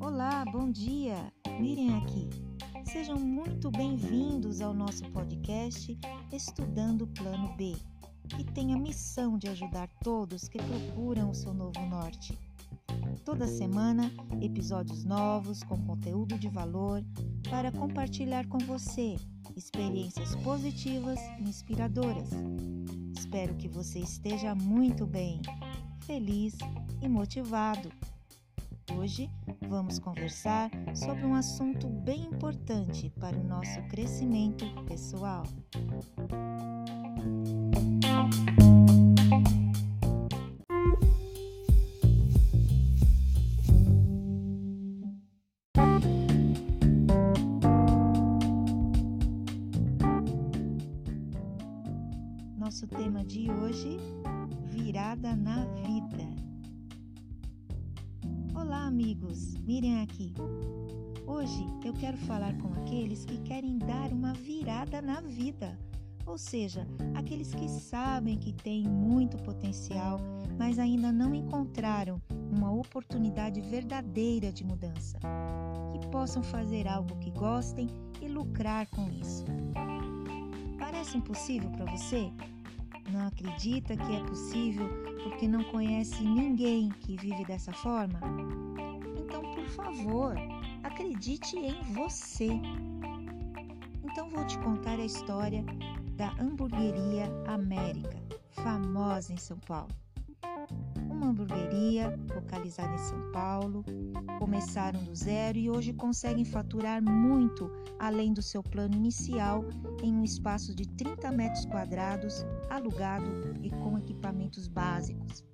Olá, bom dia! Mirem aqui. Sejam muito bem-vindos ao nosso podcast Estudando o Plano B, que tem a missão de ajudar todos que procuram o seu novo norte. Toda semana, episódios novos com conteúdo de valor para compartilhar com você experiências positivas e inspiradoras. Espero que você esteja muito bem, feliz e motivado. Hoje vamos conversar sobre um assunto bem importante para o nosso crescimento pessoal. Hoje: virada na vida. Olá, amigos, mirem aqui. Hoje eu quero falar com aqueles que querem dar uma virada na vida, ou seja, aqueles que sabem que têm muito potencial, mas ainda não encontraram uma oportunidade verdadeira de mudança, que possam fazer algo que gostem e lucrar com isso. Parece impossível para você? Não acredita que é possível porque não conhece ninguém que vive dessa forma? Então, por favor, acredite em você. Então, vou te contar a história da Hamburgueria América, famosa em São Paulo uma hamburgueria localizada em São Paulo. Começaram do zero e hoje conseguem faturar muito além do seu plano inicial em um espaço de 30 metros quadrados, alugado e com equipamentos básicos.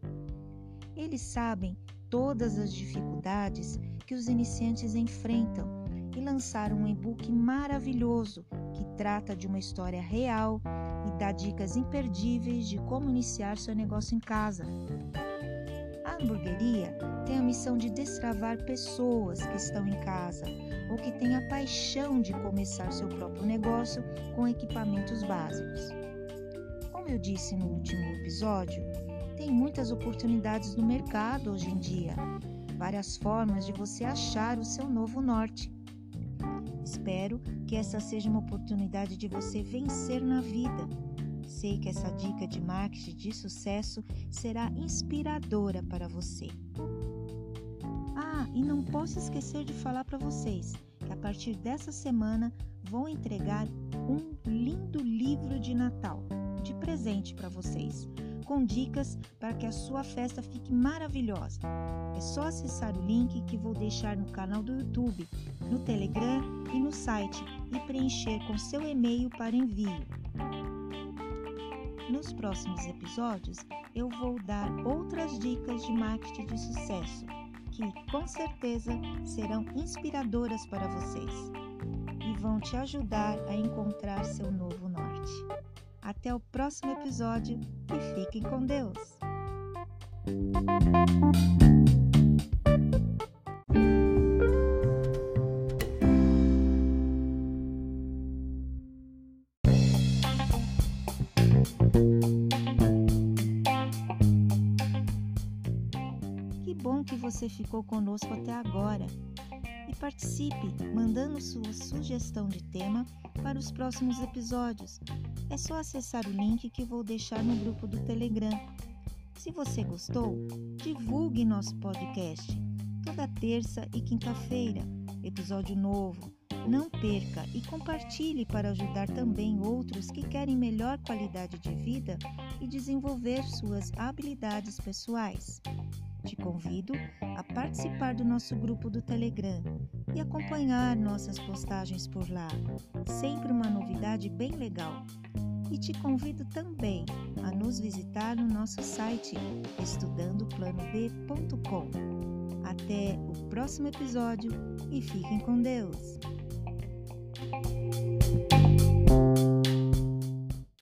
Eles sabem todas as dificuldades que os iniciantes enfrentam e lançaram um e-book maravilhoso que trata de uma história real e dá dicas imperdíveis de como iniciar seu negócio em casa. A hamburgueria tem a missão de destravar pessoas que estão em casa ou que têm a paixão de começar seu próprio negócio com equipamentos básicos. Como eu disse no último episódio, tem muitas oportunidades no mercado hoje em dia, várias formas de você achar o seu novo norte. Espero que essa seja uma oportunidade de você vencer na vida Sei que essa dica de marketing de sucesso será inspiradora para você. Ah, e não posso esquecer de falar para vocês que a partir dessa semana vou entregar um lindo livro de Natal de presente para vocês, com dicas para que a sua festa fique maravilhosa. É só acessar o link que vou deixar no canal do YouTube, no Telegram e no site e preencher com seu e-mail para envio. Nos próximos episódios, eu vou dar outras dicas de marketing de sucesso que, com certeza, serão inspiradoras para vocês e vão te ajudar a encontrar seu novo norte. Até o próximo episódio e fiquem com Deus! bom que você ficou conosco até agora. Participe mandando sua sugestão de tema para os próximos episódios. É só acessar o link que vou deixar no grupo do Telegram. Se você gostou, divulgue nosso podcast. Toda terça e quinta-feira, episódio novo. Não perca e compartilhe para ajudar também outros que querem melhor qualidade de vida e desenvolver suas habilidades pessoais. Te convido a participar do nosso grupo do Telegram e acompanhar nossas postagens por lá. Sempre uma novidade bem legal. E te convido também a nos visitar no nosso site estudandoplanob.com. Até o próximo episódio e fiquem com Deus!